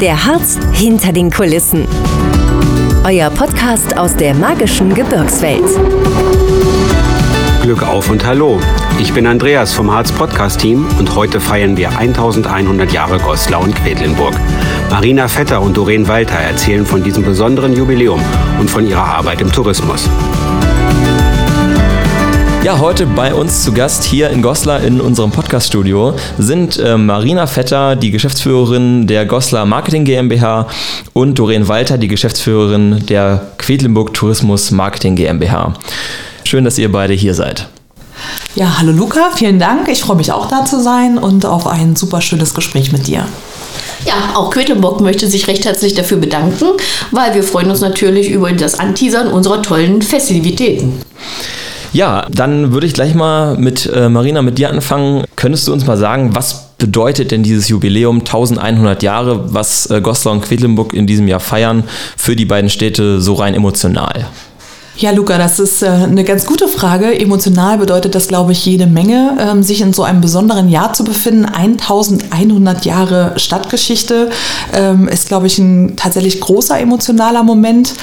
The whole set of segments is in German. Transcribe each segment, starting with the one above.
Der Harz hinter den Kulissen. Euer Podcast aus der magischen Gebirgswelt. Glück auf und hallo. Ich bin Andreas vom Harz Podcast Team und heute feiern wir 1100 Jahre Goslar und Quedlinburg. Marina Vetter und Doreen Walter erzählen von diesem besonderen Jubiläum und von ihrer Arbeit im Tourismus. Ja, heute bei uns zu Gast hier in Goslar in unserem Podcast-Studio sind äh, Marina Vetter, die Geschäftsführerin der Goslar Marketing GmbH und Doreen Walter, die Geschäftsführerin der Quedlinburg Tourismus Marketing GmbH. Schön, dass ihr beide hier seid. Ja, hallo Luca, vielen Dank. Ich freue mich auch da zu sein und auf ein super schönes Gespräch mit dir. Ja, auch Quedlinburg möchte sich recht herzlich dafür bedanken, weil wir freuen uns natürlich über das Anteasern unserer tollen Festivitäten. Ja, dann würde ich gleich mal mit äh, Marina, mit dir anfangen. Könntest du uns mal sagen, was bedeutet denn dieses Jubiläum 1100 Jahre, was äh, Goslar und Quedlinburg in diesem Jahr feiern, für die beiden Städte so rein emotional? Ja, Luca, das ist äh, eine ganz gute Frage. Emotional bedeutet das, glaube ich, jede Menge, ähm, sich in so einem besonderen Jahr zu befinden. 1100 Jahre Stadtgeschichte ähm, ist, glaube ich, ein tatsächlich großer emotionaler Moment.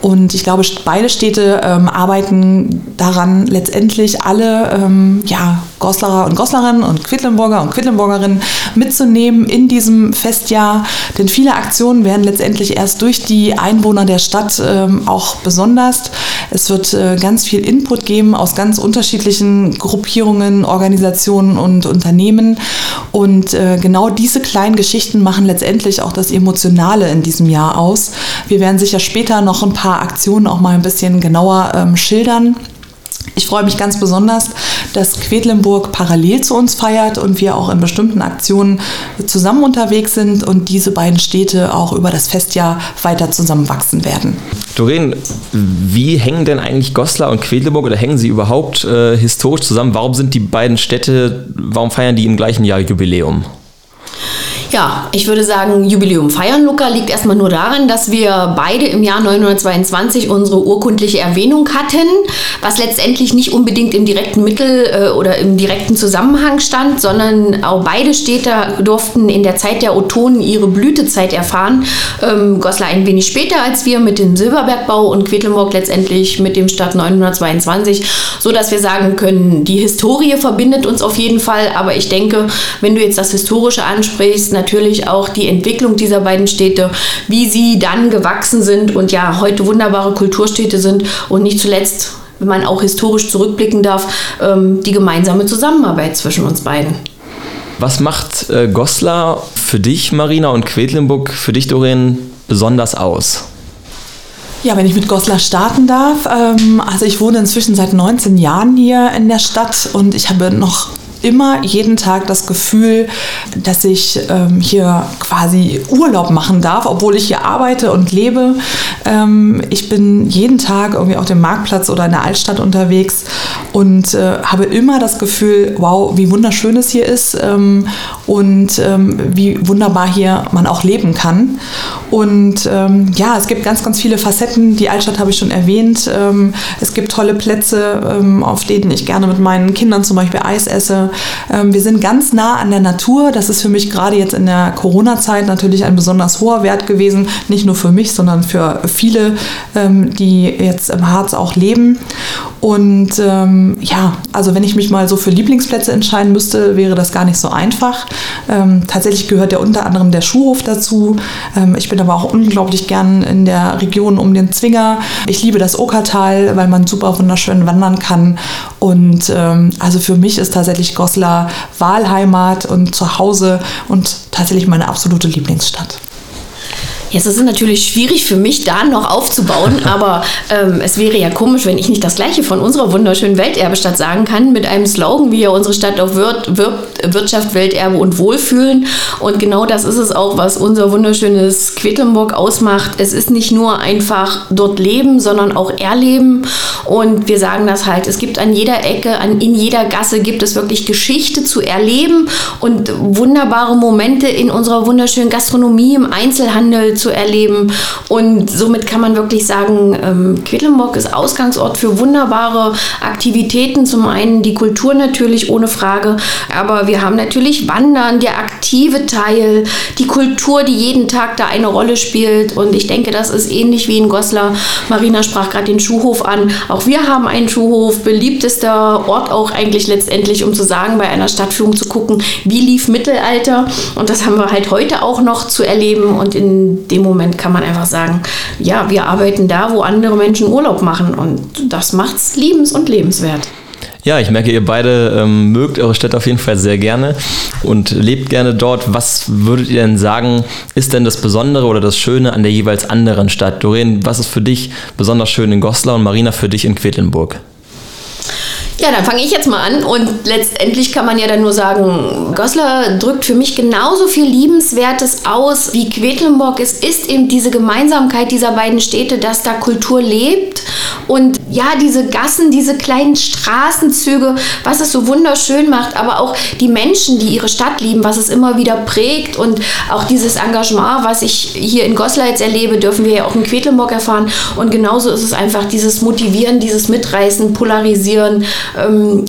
Und ich glaube, beide Städte ähm, arbeiten daran, letztendlich alle ähm, ja, Goslarer und Goslerinnen und Quedlinburger und Quedlinburgerinnen mitzunehmen in diesem Festjahr. Denn viele Aktionen werden letztendlich erst durch die Einwohner der Stadt ähm, auch besonders. Es wird äh, ganz viel Input geben aus ganz unterschiedlichen Gruppierungen, Organisationen und Unternehmen. Und äh, genau diese kleinen Geschichten machen letztendlich auch das Emotionale in diesem Jahr aus. Wir werden sicher später noch ein paar Aktionen auch mal ein bisschen genauer ähm, schildern. Ich freue mich ganz besonders, dass Quedlinburg parallel zu uns feiert und wir auch in bestimmten Aktionen zusammen unterwegs sind und diese beiden Städte auch über das Festjahr weiter zusammenwachsen werden. Doreen, wie hängen denn eigentlich Goslar und Quedlinburg oder hängen sie überhaupt äh, historisch zusammen? Warum sind die beiden Städte, warum feiern die im gleichen Jahr Jubiläum? Ja, ich würde sagen, Jubiläum feiern, Luca, liegt erstmal nur daran, dass wir beide im Jahr 922 unsere urkundliche Erwähnung hatten, was letztendlich nicht unbedingt im direkten Mittel äh, oder im direkten Zusammenhang stand, sondern auch beide Städte durften in der Zeit der Otonen ihre Blütezeit erfahren. Ähm, Goslar ein wenig später als wir mit dem Silberbergbau und Quedlinburg letztendlich mit dem Start 922, so dass wir sagen können, die Historie verbindet uns auf jeden Fall, aber ich denke, wenn du jetzt das Historische ansprichst, natürlich auch die Entwicklung dieser beiden Städte, wie sie dann gewachsen sind und ja heute wunderbare Kulturstädte sind und nicht zuletzt, wenn man auch historisch zurückblicken darf, ähm, die gemeinsame Zusammenarbeit zwischen uns beiden. Was macht äh, Goslar für dich, Marina, und Quedlinburg für dich, Doreen, besonders aus? Ja, wenn ich mit Goslar starten darf. Ähm, also ich wohne inzwischen seit 19 Jahren hier in der Stadt und ich habe noch immer jeden Tag das Gefühl, dass ich ähm, hier quasi Urlaub machen darf, obwohl ich hier arbeite und lebe. Ähm, ich bin jeden Tag irgendwie auf dem Marktplatz oder in der Altstadt unterwegs und äh, habe immer das Gefühl, wow, wie wunderschön es hier ist ähm, und ähm, wie wunderbar hier man auch leben kann. Und ähm, ja, es gibt ganz, ganz viele Facetten. Die Altstadt habe ich schon erwähnt. Ähm, es gibt tolle Plätze, auf denen ich gerne mit meinen Kindern zum Beispiel Eis esse. Ähm, wir sind ganz nah an der Natur. Das ist für mich gerade jetzt in der Corona-Zeit natürlich ein besonders hoher Wert gewesen. Nicht nur für mich, sondern für viele, ähm, die jetzt im Harz auch leben. Und ähm, ja, also wenn ich mich mal so für Lieblingsplätze entscheiden müsste, wäre das gar nicht so einfach. Ähm, tatsächlich gehört ja unter anderem der Schuhhof dazu. Ähm, ich bin aber auch unglaublich gern in der Region um den Zwinger. Ich liebe das Okertal, weil man super wunderschön wandern kann. Und ähm, also für mich ist tatsächlich Goslar Wahlheimat und Zuhause und tatsächlich meine absolute Lieblingsstadt. Jetzt ist es natürlich schwierig für mich, da noch aufzubauen, aber ähm, es wäre ja komisch, wenn ich nicht das Gleiche von unserer wunderschönen Welterbestadt sagen kann, mit einem Slogan, wie ja unsere Stadt auch wird, wirbt, Wirtschaft, Welterbe und Wohlfühlen. Und genau das ist es auch, was unser wunderschönes Quedlinburg ausmacht. Es ist nicht nur einfach dort leben, sondern auch erleben. Und wir sagen das halt, es gibt an jeder Ecke, an, in jeder Gasse gibt es wirklich Geschichte zu erleben und wunderbare Momente in unserer wunderschönen Gastronomie, im Einzelhandel zu erleben. Und somit kann man wirklich sagen, ähm, Quedlinburg ist Ausgangsort für wunderbare Aktivitäten. Zum einen die Kultur natürlich ohne Frage, aber wir haben natürlich Wandern, der aktive Teil, die Kultur, die jeden Tag da eine Rolle spielt. Und ich denke, das ist ähnlich wie in Goslar. Marina sprach gerade den Schuhhof an. Auch wir haben einen Schuhhof, beliebtester Ort auch eigentlich letztendlich, um zu sagen, bei einer Stadtführung zu gucken, wie lief Mittelalter. Und das haben wir halt heute auch noch zu erleben. Und in dem Moment kann man einfach sagen, ja, wir arbeiten da, wo andere Menschen Urlaub machen. Und das macht es liebens- und lebenswert. Ja, ich merke, ihr beide ähm, mögt eure Stadt auf jeden Fall sehr gerne und lebt gerne dort. Was würdet ihr denn sagen, ist denn das Besondere oder das Schöne an der jeweils anderen Stadt? Doreen, was ist für dich besonders schön in Goslar und Marina für dich in Quedlinburg? Ja, dann fange ich jetzt mal an. Und letztendlich kann man ja dann nur sagen, Goslar drückt für mich genauso viel Liebenswertes aus wie Quedlinburg. Es ist eben diese Gemeinsamkeit dieser beiden Städte, dass da Kultur lebt. Und ja, diese Gassen, diese kleinen Straßenzüge, was es so wunderschön macht, aber auch die Menschen, die ihre Stadt lieben, was es immer wieder prägt. Und auch dieses Engagement, was ich hier in Goslar jetzt erlebe, dürfen wir ja auch in Quedlinburg erfahren. Und genauso ist es einfach dieses Motivieren, dieses Mitreißen, Polarisieren,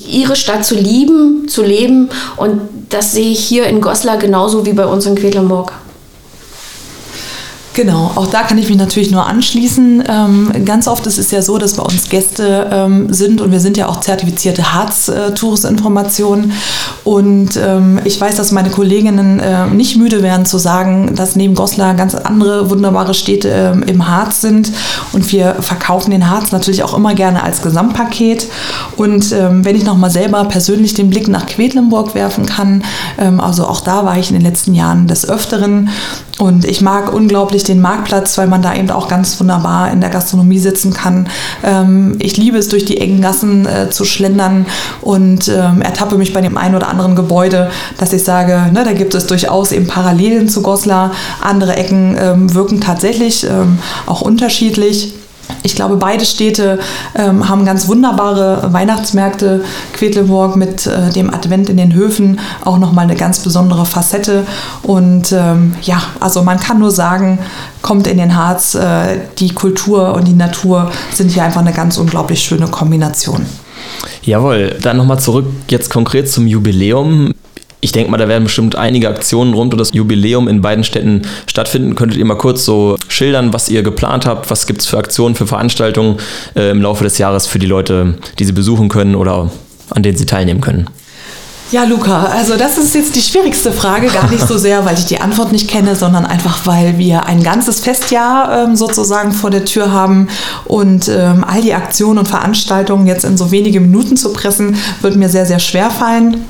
ihre Stadt zu lieben, zu leben. Und das sehe ich hier in Goslar genauso wie bei uns in Quedlinburg. Genau, auch da kann ich mich natürlich nur anschließen. Ähm, ganz oft ist es ja so, dass bei uns Gäste ähm, sind und wir sind ja auch zertifizierte Harz-Touristinformationen. Und ähm, ich weiß, dass meine Kolleginnen äh, nicht müde werden zu sagen, dass neben Goslar ganz andere wunderbare Städte ähm, im Harz sind. Und wir verkaufen den Harz natürlich auch immer gerne als Gesamtpaket. Und ähm, wenn ich nochmal selber persönlich den Blick nach Quedlinburg werfen kann, ähm, also auch da war ich in den letzten Jahren des Öfteren. Und ich mag unglaublich den Marktplatz, weil man da eben auch ganz wunderbar in der Gastronomie sitzen kann. Ähm, ich liebe es, durch die engen Gassen äh, zu schlendern und ähm, ertappe mich bei dem einen oder anderen Gebäude, dass ich sage, ne, da gibt es durchaus eben Parallelen zu Goslar. Andere Ecken ähm, wirken tatsächlich ähm, auch unterschiedlich. Ich glaube, beide Städte ähm, haben ganz wunderbare Weihnachtsmärkte. Quedlinburg mit äh, dem Advent in den Höfen auch nochmal eine ganz besondere Facette. Und ähm, ja, also man kann nur sagen, kommt in den Harz. Äh, die Kultur und die Natur sind hier einfach eine ganz unglaublich schöne Kombination. Jawohl, dann nochmal zurück jetzt konkret zum Jubiläum. Ich denke mal, da werden bestimmt einige Aktionen rund um das Jubiläum in beiden Städten stattfinden. Könntet ihr mal kurz so schildern, was ihr geplant habt? Was gibt es für Aktionen, für Veranstaltungen äh, im Laufe des Jahres für die Leute, die sie besuchen können oder an denen sie teilnehmen können? Ja, Luca, also das ist jetzt die schwierigste Frage, gar nicht so sehr, weil ich die Antwort nicht kenne, sondern einfach, weil wir ein ganzes Festjahr ähm, sozusagen vor der Tür haben und ähm, all die Aktionen und Veranstaltungen jetzt in so wenige Minuten zu pressen, wird mir sehr, sehr schwer fallen.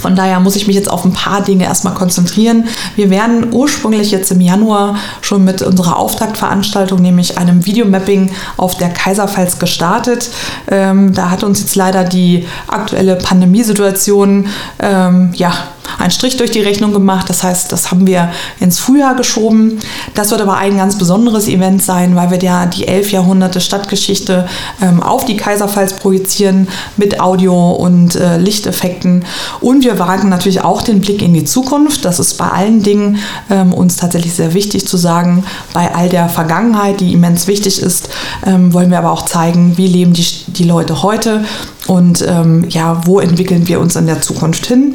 Von daher muss ich mich jetzt auf ein paar Dinge erstmal konzentrieren. Wir werden ursprünglich jetzt im Januar schon mit unserer Auftaktveranstaltung, nämlich einem Videomapping auf der Kaiserpfalz gestartet. Ähm, da hat uns jetzt leider die aktuelle Pandemiesituation ähm, ja, einen Strich durch die Rechnung gemacht. Das heißt, das haben wir ins Frühjahr geschoben. Das wird aber ein ganz besonderes Event sein, weil wir ja die elf Jahrhunderte Stadtgeschichte ähm, auf die Kaiserpfalz projizieren mit Audio und äh, Lichteffekten. Und wir wagen natürlich auch den Blick in die Zukunft. Das ist bei allen Dingen ähm, uns tatsächlich sehr wichtig zu sagen. Bei all der Vergangenheit, die immens wichtig ist, ähm, wollen wir aber auch zeigen, wie leben die, die Leute heute und ähm, ja, wo entwickeln wir uns in der Zukunft hin.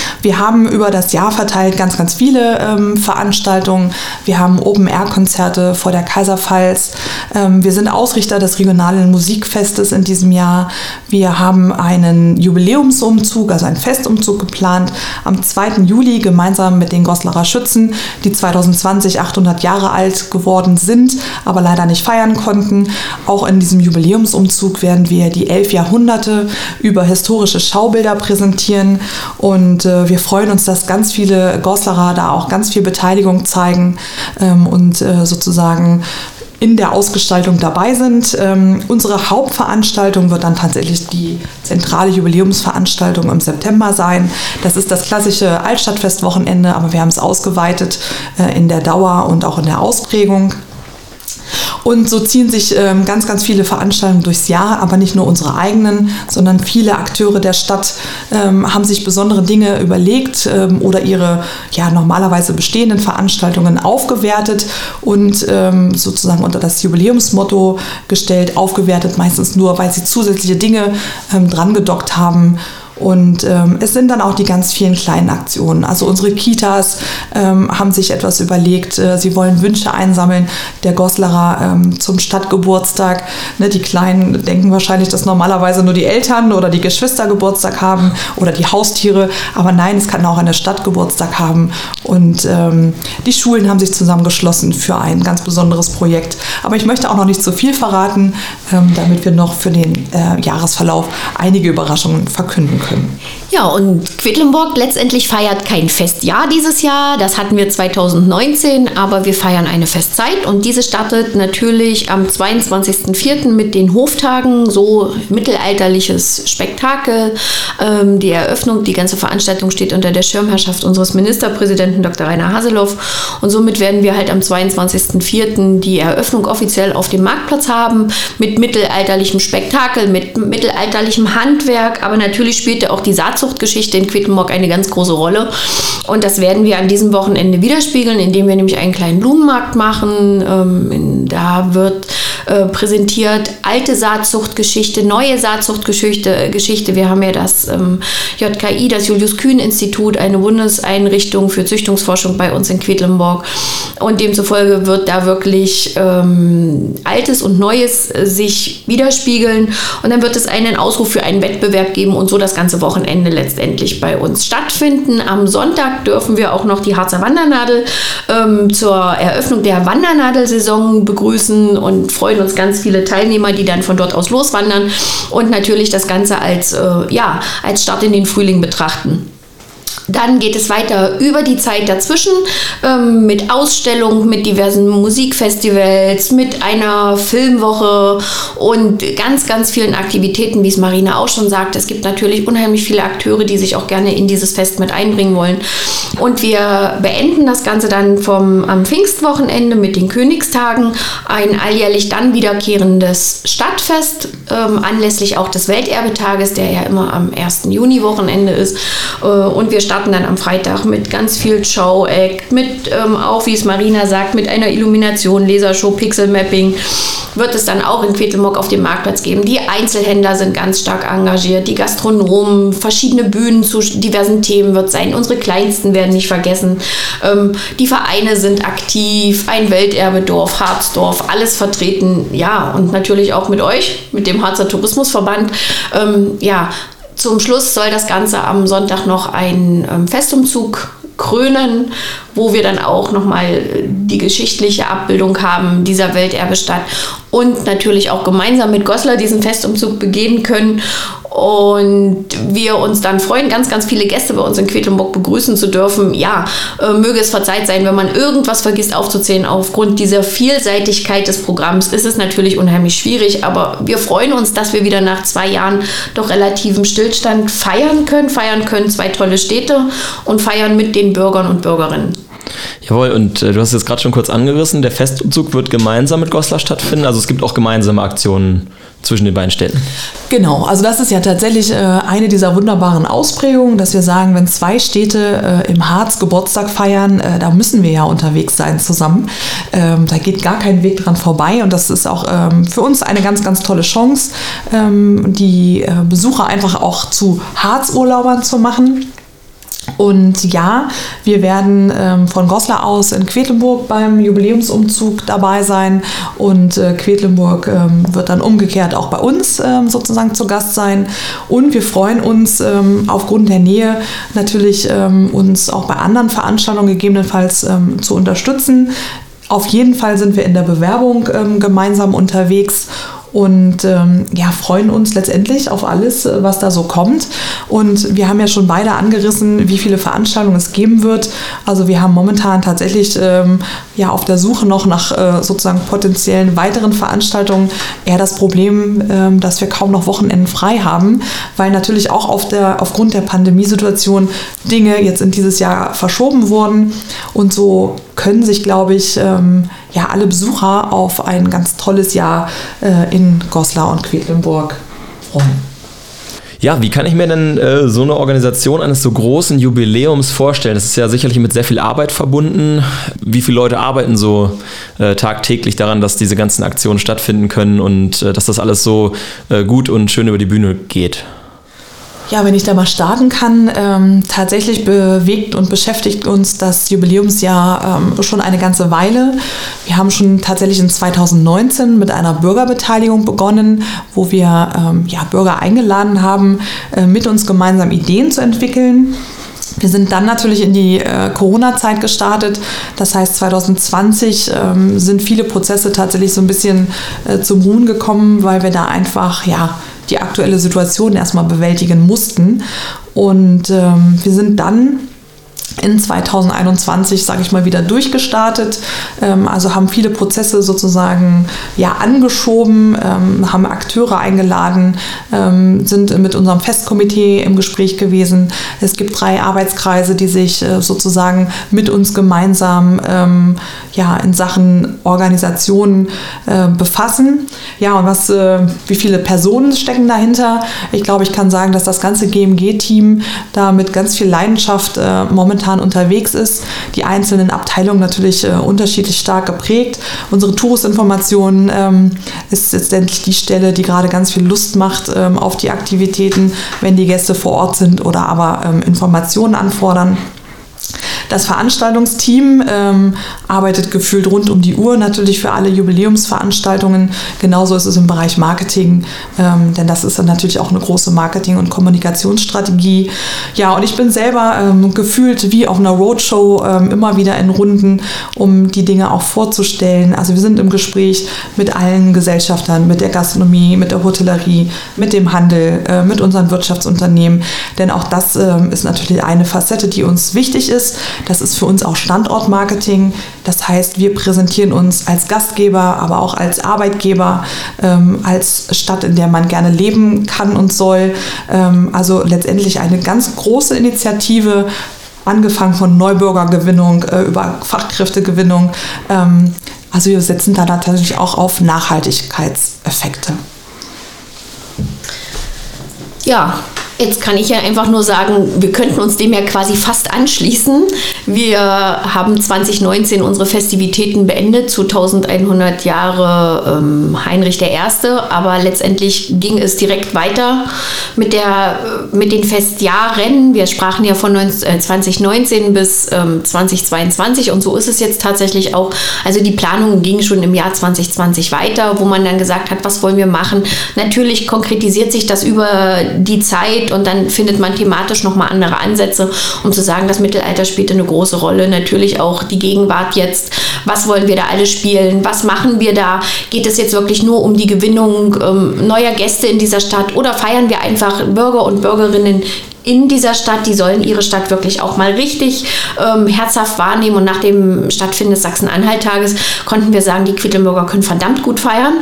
Wir haben über das Jahr verteilt ganz, ganz viele ähm, Veranstaltungen. Wir haben Open-Air-Konzerte vor der Kaiserpfalz. Ähm, wir sind Ausrichter des regionalen Musikfestes in diesem Jahr. Wir haben einen Jubiläumsumzug, also einen Festumzug geplant am 2. Juli gemeinsam mit den Goslarer Schützen, die 2020 800 Jahre alt geworden sind, aber leider nicht feiern konnten. Auch in diesem Jubiläumsumzug werden wir die elf Jahrhunderte über historische Schaubilder präsentieren und äh, wir freuen uns, dass ganz viele Goslarer da auch ganz viel Beteiligung zeigen ähm, und äh, sozusagen in der Ausgestaltung dabei sind. Ähm, unsere Hauptveranstaltung wird dann tatsächlich die zentrale Jubiläumsveranstaltung im September sein. Das ist das klassische Altstadtfestwochenende, aber wir haben es ausgeweitet äh, in der Dauer und auch in der Ausprägung. Und so ziehen sich ähm, ganz, ganz viele Veranstaltungen durchs Jahr, aber nicht nur unsere eigenen, sondern viele Akteure der Stadt ähm, haben sich besondere Dinge überlegt ähm, oder ihre ja, normalerweise bestehenden Veranstaltungen aufgewertet und ähm, sozusagen unter das Jubiläumsmotto gestellt, aufgewertet meistens nur, weil sie zusätzliche Dinge ähm, dran gedockt haben Und ähm, es sind dann auch die ganz vielen kleinen Aktionen. Also unsere Kitas ähm, haben sich etwas überlegt. Äh, sie wollen Wünsche einsammeln der Goslerer ähm, zum Stadtgeburtstag. Ne, die Kleinen denken wahrscheinlich, dass normalerweise nur die Eltern oder die Geschwister Geburtstag haben oder die Haustiere. Aber nein, es kann auch eine Stadt Geburtstag haben. Und ähm, die Schulen haben sich zusammengeschlossen für ein ganz besonderes Projekt. Aber ich möchte auch noch nicht zu viel verraten, ähm, damit wir noch für den äh, Jahresverlauf einige Überraschungen verkünden können. können. Ja, und Quedlinburg letztendlich feiert kein Festjahr dieses Jahr. Das hatten wir 2019, aber wir feiern eine Festzeit und diese startet natürlich am 22.04. mit den Hoftagen, so mittelalterliches Spektakel. Ähm, die Eröffnung, die ganze Veranstaltung steht unter der Schirmherrschaft unseres Ministerpräsidenten Dr. Rainer Haseloff und somit werden wir halt am 22.04. die Eröffnung offiziell auf dem Marktplatz haben mit mittelalterlichem Spektakel, mit mittelalterlichem Handwerk, aber natürlich spielt auch die Saat Schafzuchtgeschichte in Quedlinburg eine ganz große Rolle. Und das werden wir an diesem Wochenende widerspiegeln, indem wir nämlich einen kleinen Blumenmarkt machen. Ähm, da wird äh, präsentiert alte Saatzuchtgeschichte, neue Saatzuchtgeschichte. Geschichte. Wir haben ja das ähm, JKI, das Julius-Kühn-Institut, eine Bundeseinrichtung für Züchtungsforschung bei uns in Quedlinburg. Und demzufolge wird da wirklich ähm, Altes und Neues äh, sich widerspiegeln. Und dann wird es einen Ausruf für einen Wettbewerb geben und so das ganze Wochenende letztendlich bei uns stattfinden. Am Sonntag dürfen wir auch noch die Harzer Wandernadel ähm, zur Eröffnung der Wandernadelsaison begrüßen und freuen uns ganz viele Teilnehmer, die dann von dort aus loswandern und natürlich das Ganze als, äh, ja, als Start in den Frühling betrachten. Dann geht es weiter über die Zeit dazwischen ähm, mit Ausstellungen, mit diversen Musikfestivals, mit einer Filmwoche und ganz, ganz vielen Aktivitäten, wie es Marina auch schon sagt. Es gibt natürlich unheimlich viele Akteure, die sich auch gerne in dieses Fest mit einbringen wollen. Und wir beenden das Ganze dann vom am Pfingstwochenende mit den Königstagen, ein alljährlich dann wiederkehrendes Stadtfest, ähm, anlässlich auch des Welterbetages, der ja immer am 1. Juni-Wochenende ist. Äh, und wir starten dann am Freitag mit ganz viel Show-Act, mit ähm, auch, wie es Marina sagt, mit einer Illumination, Lasershow, Pixel-Mapping wird es dann auch in Quedlinburg auf dem Marktplatz geben. Die Einzelhändler sind ganz stark engagiert, die Gastronomen, verschiedene Bühnen zu diversen Themen wird sein. Unsere Kleinsten werden nicht vergessen. Ähm, die Vereine sind aktiv, ein Welterbedorf, Harzdorf, alles vertreten. Ja, und natürlich auch mit euch, mit dem Harzer Tourismusverband. Ähm, ja, zum Schluss soll das Ganze am Sonntag noch ein ähm, Festumzug krönen, wo wir dann auch nochmal die geschichtliche Abbildung haben dieser Welterbestadt und natürlich auch gemeinsam mit Goslar diesen Festumzug begehen können und wir uns dann freuen, ganz, ganz viele Gäste bei uns in Quedlinburg begrüßen zu dürfen. Ja, äh, möge es verzeiht sein, wenn man irgendwas vergisst aufzuzählen. Aufgrund dieser Vielseitigkeit des Programms ist es natürlich unheimlich schwierig, aber wir freuen uns, dass wir wieder nach zwei Jahren doch relativem Stillstand feiern können, feiern können zwei tolle Städte und feiern mit den Bürgern und Bürgerinnen. Jawohl, und äh, du hast es jetzt gerade schon kurz angerissen, der Festumzug wird gemeinsam mit Goslar stattfinden. Also es gibt auch gemeinsame Aktionen zwischen den beiden Städten. Genau, also das ist ja tatsächlich äh, eine dieser wunderbaren Ausprägungen, dass wir sagen, wenn zwei Städte äh, im Harz Geburtstag feiern, äh, da müssen wir ja unterwegs sein zusammen. Ähm, da geht gar kein Weg dran vorbei und das ist auch ähm, für uns eine ganz, ganz tolle Chance, ähm, die äh, Besucher einfach auch zu Harzurlaubern zu machen. Und ja, wir werden ähm, von Goslar aus in Quedlinburg beim Jubiläumsumzug dabei sein und äh, Quedlinburg ähm, wird dann umgekehrt auch bei uns ähm, sozusagen zu Gast sein. Und wir freuen uns ähm, aufgrund der Nähe natürlich ähm, uns auch bei anderen Veranstaltungen gegebenenfalls ähm, zu unterstützen. Auf jeden Fall sind wir in der Bewerbung gemeinsam unterwegs und ähm, ja, freuen uns letztendlich auf alles, äh, was da so kommt. Und wir haben ja schon beide angerissen, wie viele Veranstaltungen es geben wird. Also wir haben momentan tatsächlich ähm, ja auf der Suche noch nach äh, sozusagen potenziellen weiteren Veranstaltungen eher das Problem, ähm, dass wir kaum noch Wochenenden frei haben, weil natürlich auch auf der, aufgrund der Pandemiesituation Dinge jetzt in dieses Jahr verschoben wurden. Und so können sich, glaube ich, ähm, ja, alle Besucher auf ein ganz tolles Jahr äh, in Goslar und Quedlinburg freuen. Ja, wie kann ich mir denn äh, so eine Organisation eines so großen Jubiläums vorstellen? Das ist ja sicherlich mit sehr viel Arbeit verbunden. Wie viele Leute arbeiten so äh, tagtäglich daran, dass diese ganzen Aktionen stattfinden können und äh, dass das alles so äh, gut und schön über die Bühne geht? Ja, wenn ich da mal starten kann, ähm, tatsächlich bewegt und beschäftigt uns das Jubiläumsjahr ähm, schon eine ganze Weile. Wir haben schon tatsächlich in 2019 mit einer Bürgerbeteiligung begonnen, wo wir ähm, ja, Bürger eingeladen haben, äh, mit uns gemeinsam Ideen zu entwickeln. Wir sind dann natürlich in die äh, Corona-Zeit gestartet. Das heißt, 2020 ähm, sind viele Prozesse tatsächlich so ein bisschen äh, zum Ruhen gekommen, weil wir da einfach, ja, die aktuelle Situation erstmal bewältigen mussten. Und ähm, wir sind dann in 2021, sage ich mal, wieder durchgestartet. Ähm, also haben viele Prozesse sozusagen ja angeschoben, ähm, haben Akteure eingeladen, ähm, sind mit unserem Festkomitee im Gespräch gewesen. Es gibt drei Arbeitskreise, die sich äh, sozusagen mit uns gemeinsam ja in Sachen Organisation äh, befassen. Ja, und was, äh, wie viele Personen stecken dahinter? Ich glaube, ich kann sagen, dass das ganze GMG-Team da mit ganz viel Leidenschaft äh, momentan unterwegs ist. Die einzelnen Abteilungen natürlich äh, unterschiedlich stark geprägt. Unsere Touristinformation ähm, ist letztendlich die Stelle, die gerade ganz viel Lust macht ähm, auf die Aktivitäten, wenn die Gäste vor Ort sind oder aber ähm, Informationen anfordern. Das Veranstaltungsteam ähm, arbeitet gefühlt rund um die Uhr natürlich für alle Jubiläumsveranstaltungen. Genauso ist es im Bereich Marketing, ähm, denn das ist dann natürlich auch eine große Marketing- und Kommunikationsstrategie. Ja, und ich bin selber ähm, gefühlt wie auf einer Roadshow ähm, immer wieder in Runden, um die Dinge auch vorzustellen. Also wir sind im Gespräch mit allen Gesellschaftern, mit der Gastronomie, mit der Hotellerie, mit dem Handel, äh, mit unseren Wirtschaftsunternehmen. Denn auch das äh, ist natürlich eine Facette, die uns wichtig ist. Das ist für uns auch Standortmarketing. Das heißt, wir präsentieren uns als Gastgeber, aber auch als Arbeitgeber, ähm, als Stadt, in der man gerne leben kann und soll. Ähm, also letztendlich eine ganz große Initiative, angefangen von Neubürgergewinnung äh, über Fachkräftegewinnung. Ähm, also wir setzen da natürlich auch auf Nachhaltigkeitseffekte. Ja, Jetzt kann ich ja einfach nur sagen, wir könnten uns dem ja quasi fast anschließen. Wir haben 2019 unsere Festivitäten beendet zu 1100 Jahre ähm, Heinrich I., aber letztendlich ging es direkt weiter mit, der, mit den Festjahren. Wir sprachen ja von 19, äh, 2019 bis ähm, 2022 und so ist es jetzt tatsächlich auch. Also die Planung ging schon im Jahr 2020 weiter, wo man dann gesagt hat, was wollen wir machen. Natürlich konkretisiert sich das über die Zeit und dann findet man thematisch nochmal andere Ansätze, um zu sagen, das Mittelalter spielte eine große Rolle. Natürlich auch die Gegenwart jetzt. Was wollen wir da alle spielen? Was machen wir da? Geht es jetzt wirklich nur um die Gewinnung ähm, neuer Gäste in dieser Stadt oder feiern wir einfach Bürger und Bürgerinnen in dieser Stadt, die sollen ihre Stadt wirklich auch mal richtig ähm, herzhaft wahrnehmen. Und nach dem Stattfinden des Sachsen-Anhalt-Tages konnten wir sagen, die Quedlinburger können verdammt gut feiern.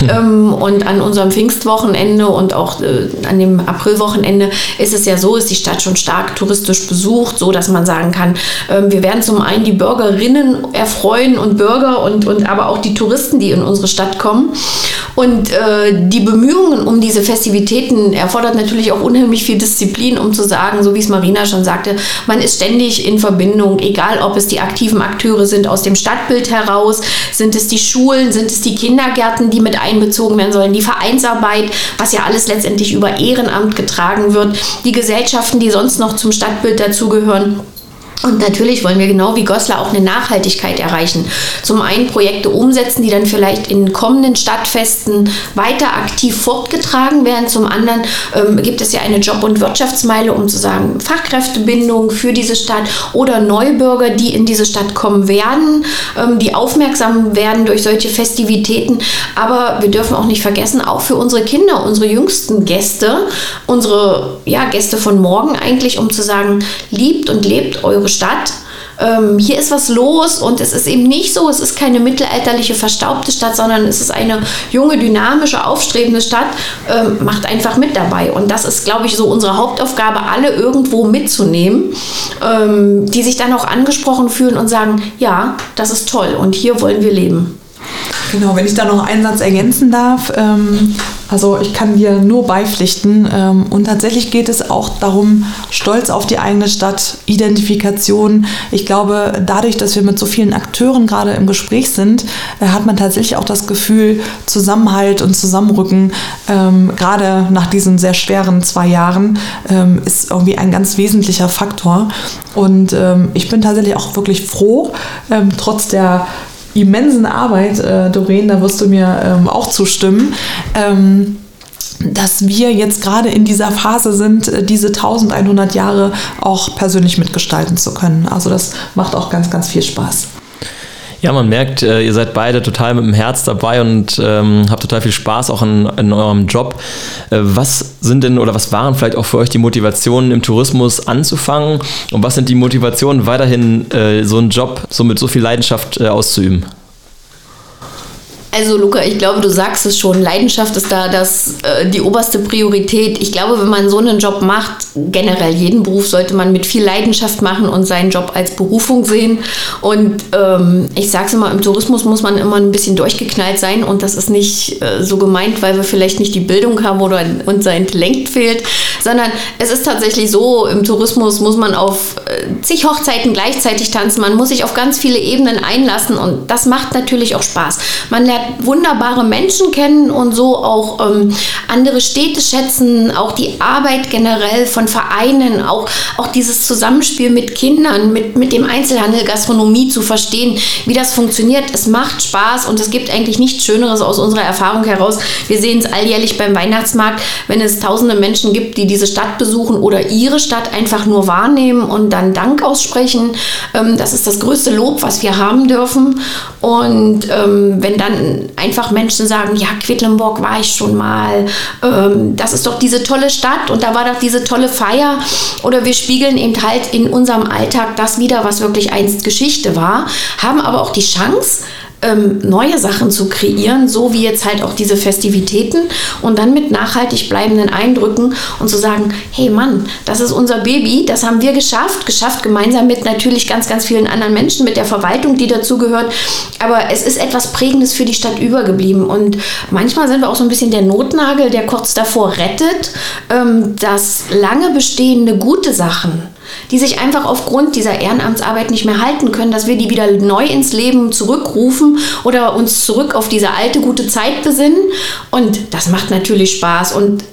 Hm. Ähm, und an unserem Pfingstwochenende und auch äh, an dem Aprilwochenende ist es ja so, ist die Stadt schon stark touristisch besucht, so dass man sagen kann, ähm, wir werden zum einen die Bürgerinnen erfreuen und Bürger und, und aber auch die Touristen, die in unsere Stadt kommen. Und äh, die Bemühungen um diese Festivitäten erfordert natürlich auch unheimlich viel Disziplin, um zu sagen, so wie es Marina schon sagte, man ist ständig in Verbindung, egal ob es die aktiven Akteure sind aus dem Stadtbild heraus, sind es die Schulen, sind es die Kindergärten, die mit einbezogen werden sollen, die Vereinsarbeit, was ja alles letztendlich über Ehrenamt getragen wird, die Gesellschaften, die sonst noch zum Stadtbild dazugehören. Und natürlich wollen wir genau wie Goslar auch eine Nachhaltigkeit erreichen. Zum einen Projekte umsetzen, die dann vielleicht in kommenden Stadtfesten weiter aktiv fortgetragen werden. Zum anderen ähm, gibt es ja eine Job- und Wirtschaftsmeile, um zu sagen, Fachkräftebindung für diese Stadt oder Neubürger, die in diese Stadt kommen werden, ähm, die aufmerksam werden durch solche Festivitäten. Aber wir dürfen auch nicht vergessen, auch für unsere Kinder, unsere jüngsten Gäste, unsere ja, Gäste von morgen eigentlich, um zu sagen, liebt und lebt eure Stadt. Ähm, hier ist was los und es ist eben nicht so, es ist keine mittelalterliche, verstaubte Stadt, sondern es ist eine junge, dynamische, aufstrebende Stadt. Ähm, macht einfach mit dabei. Und das ist, glaube ich, so unsere Hauptaufgabe, alle irgendwo mitzunehmen, ähm, die sich dann auch angesprochen fühlen und sagen, ja, das ist toll und hier wollen wir leben. Genau, wenn ich da noch einen Satz ergänzen darf. Ähm, also ich kann dir nur beipflichten. Ähm, und tatsächlich geht es auch darum, stolz auf die eigene Stadt, Identifikation. Ich glaube, dadurch, dass wir mit so vielen Akteuren gerade im Gespräch sind, äh, hat man tatsächlich auch das Gefühl, Zusammenhalt und Zusammenrücken, ähm, gerade nach diesen sehr schweren zwei Jahren, ähm, ist irgendwie ein ganz wesentlicher Faktor. Und ähm, ich bin tatsächlich auch wirklich froh, ähm, trotz der immensen Arbeit, äh, Doreen, da wirst du mir ähm, auch zustimmen. Ähm, dass wir jetzt gerade in dieser Phase sind, äh, diese 1100 Jahre auch persönlich mitgestalten zu können. Also das macht auch ganz, ganz viel Spaß. Ja, man merkt, äh, ihr seid beide total mit dem Herz dabei und ähm, habt total viel Spaß auch in, in eurem Job. Äh, was sind denn oder was waren vielleicht auch für euch die Motivationen im Tourismus anzufangen und was sind die Motivationen weiterhin äh, so einen Job so mit so viel Leidenschaft äh, auszuüben? Also Luca, ich glaube, du sagst es schon, Leidenschaft ist da das, äh, die oberste Priorität. Ich glaube, wenn man so einen Job macht, generell jeden Beruf sollte man mit viel Leidenschaft machen und seinen Job als Berufung sehen. Und ähm, ich sage es immer, im Tourismus muss man immer ein bisschen durchgeknallt sein und das ist nicht äh, so gemeint, weil wir vielleicht nicht die Bildung haben oder unser Intellekt fehlt, sondern es ist tatsächlich so, im Tourismus muss man auf äh, zig Hochzeiten gleichzeitig tanzen, man muss sich auf ganz viele Ebenen einlassen und das macht natürlich auch Spaß. Man lernt wunderbare Menschen kennen und so auch ähm, andere Städte schätzen, auch die Arbeit generell von Vereinen, auch, auch dieses Zusammenspiel mit Kindern, mit, mit dem Einzelhandel, Gastronomie zu verstehen, wie das funktioniert. Es macht Spaß und es gibt eigentlich nichts Schöneres aus unserer Erfahrung heraus. Wir sehen es alljährlich beim Weihnachtsmarkt, wenn es tausende Menschen gibt, die diese Stadt besuchen oder ihre Stadt einfach nur wahrnehmen und dann Dank aussprechen. Ähm, das ist das größte Lob, was wir haben dürfen. Und ähm, wenn dann einfach Menschen sagen, ja, Quedlinburg war ich schon mal, ähm, das ist doch diese tolle Stadt und da war doch diese tolle Feier. Oder wir spiegeln eben halt in unserem Alltag das wieder, was wirklich einst Geschichte war, haben aber auch die Chance, ähm, neue Sachen zu kreieren, so wie jetzt halt auch diese Festivitäten und dann mit nachhaltig bleibenden Eindrücken und zu sagen, hey Mann, das ist unser Baby, das haben wir geschafft, geschafft gemeinsam mit natürlich ganz, ganz vielen anderen Menschen, mit der Verwaltung, die dazugehört, aber es ist etwas Prägendes für die Stadt übergeblieben und manchmal sind wir auch so ein bisschen der Notnagel, der kurz davor rettet, ähm, dass lange bestehende gute Sachen die sich einfach aufgrund dieser Ehrenamtsarbeit nicht mehr halten können, dass wir die wieder neu ins Leben zurückrufen oder uns zurück auf diese alte gute Zeit besinnen. Und das macht natürlich Spaß. Und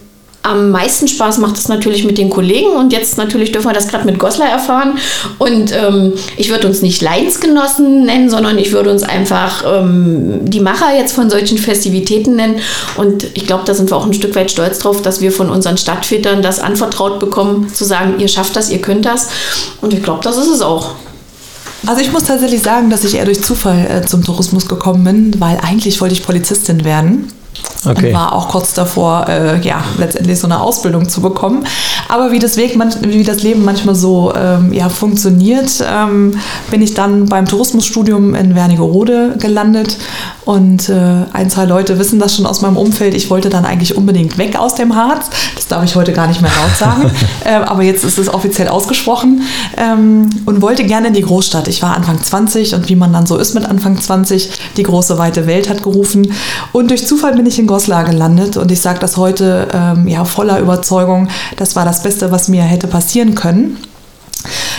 am meisten Spaß macht es natürlich mit den Kollegen und jetzt natürlich dürfen wir das gerade mit Goslar erfahren. Und ähm, ich würde uns nicht Leinsgenossen nennen, sondern ich würde uns einfach ähm, die Macher jetzt von solchen Festivitäten nennen. Und ich glaube, da sind wir auch ein Stück weit stolz drauf, dass wir von unseren Stadtvätern das anvertraut bekommen, zu sagen, ihr schafft das, ihr könnt das. Und ich glaube, das ist es auch. Also ich muss tatsächlich sagen, dass ich eher durch Zufall äh, zum Tourismus gekommen bin, weil eigentlich wollte ich Polizistin werden. Okay. Und war auch kurz davor, äh, ja, letztendlich so eine Ausbildung zu bekommen. Aber wie das, Weg, wie das Leben manchmal so ähm, ja, funktioniert, ähm, bin ich dann beim Tourismusstudium in Wernigerode gelandet. Und äh, ein, zwei Leute wissen das schon aus meinem Umfeld. Ich wollte dann eigentlich unbedingt weg aus dem Harz. Das darf ich heute gar nicht mehr laut sagen. äh, aber jetzt ist es offiziell ausgesprochen. Ähm, und wollte gerne in die Großstadt. Ich war Anfang 20 und wie man dann so ist mit Anfang 20, die große weite Welt hat gerufen. Und durch Zufall bin ich in Goslar gelandet und ich sage das heute ähm, ja, voller Überzeugung, das war das Beste, was mir hätte passieren können.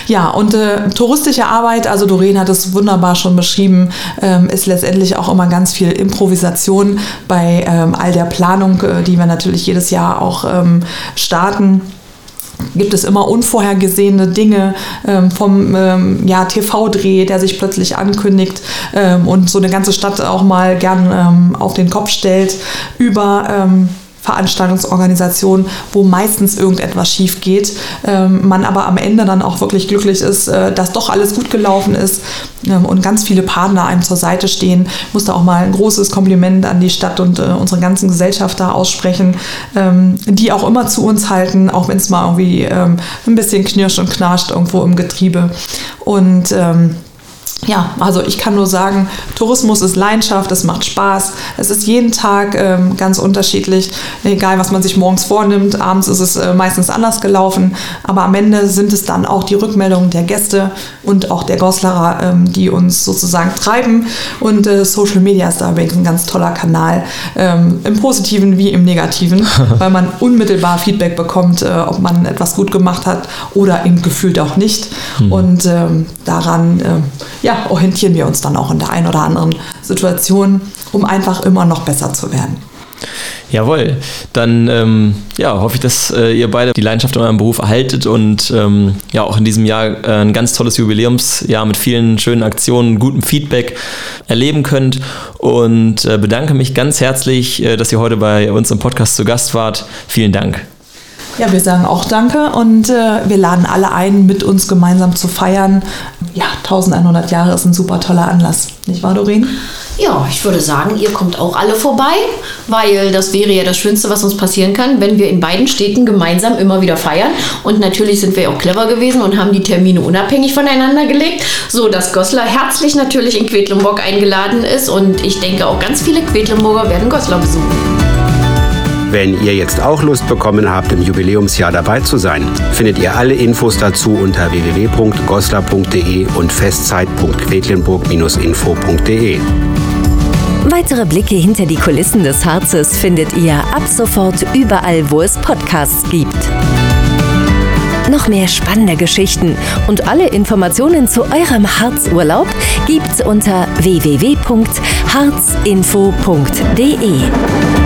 Ja, und äh, touristische Arbeit, also Doreen hat es wunderbar schon beschrieben, ähm, ist letztendlich auch immer ganz viel Improvisation bei ähm, all der Planung, äh, die wir natürlich jedes Jahr auch ähm, starten gibt es immer unvorhergesehene Dinge ähm, vom ähm, ja, TV-Dreh, der sich plötzlich ankündigt ähm, und so eine ganze Stadt auch mal gern ähm, auf den Kopf stellt, über ähm, Veranstaltungsorganisation, wo meistens irgendetwas schief geht, ähm, man aber am Ende dann auch wirklich glücklich ist, äh, dass doch alles gut gelaufen ist ähm, und ganz viele Partner einem zur Seite stehen. Ich muss da auch mal ein großes Kompliment an die Stadt und äh, unsere ganzen Gesellschafter aussprechen, ähm, die auch immer zu uns halten, auch wenn es mal irgendwie ein bisschen knirscht und knarscht irgendwo im Getriebe. Und ja, also ich kann nur sagen, Tourismus ist Leidenschaft, es macht Spaß. Es ist jeden Tag ähm, ganz unterschiedlich, egal was man sich morgens vornimmt. Abends ist es äh, meistens anders gelaufen, aber am Ende sind es dann auch die Rückmeldungen der Gäste und auch der Goslerer, ähm, die uns sozusagen treiben. Und äh, Social Media ist da übrigens ein ganz toller Kanal, ähm, im Positiven wie im Negativen, weil man unmittelbar Feedback bekommt, äh, ob man etwas gut gemacht hat oder eben gefühlt auch nicht. Hm. Und ähm, daran, äh, ja, orientieren wir uns dann auch in der einen oder anderen Situation, um einfach immer noch besser zu werden. Jawohl, dann ähm, ja, hoffe ich, dass äh, ihr beide die Leidenschaft in eurem Beruf erhaltet und ähm, ja auch in diesem Jahr äh, ein ganz tolles Jubiläumsjahr mit vielen schönen Aktionen, gutem Feedback erleben könnt und äh, bedanke mich ganz herzlich, äh, dass ihr heute bei uns im Podcast zu Gast wart. Vielen Dank. Ja, wir sagen auch Danke und äh, wir laden alle ein, mit uns gemeinsam zu feiern. Ja, 1100 Jahre ist ein super toller Anlass, nicht wahr, Doreen? Ja, ich würde sagen, ihr kommt auch alle vorbei, weil das wäre ja das Schönste, was uns passieren kann, wenn wir in beiden Städten gemeinsam immer wieder feiern. Und natürlich sind wir auch clever gewesen und haben die Termine unabhängig voneinander gelegt, so dass Goslar herzlich natürlich in Quedlinburg eingeladen ist und ich denke auch ganz viele Quedlinburger werden Goslar besuchen. Wenn ihr jetzt auch Lust bekommen habt, im Jubiläumsjahr dabei zu sein, findet ihr alle Infos dazu unter www.goslar.de und festzeit.quedlinburg-info.de. Weitere Blicke hinter die Kulissen des Harzes findet ihr ab sofort überall, wo es Podcasts gibt. Noch mehr spannende Geschichten und alle Informationen zu eurem Harzurlaub gibt's unter www.harzinfo.de.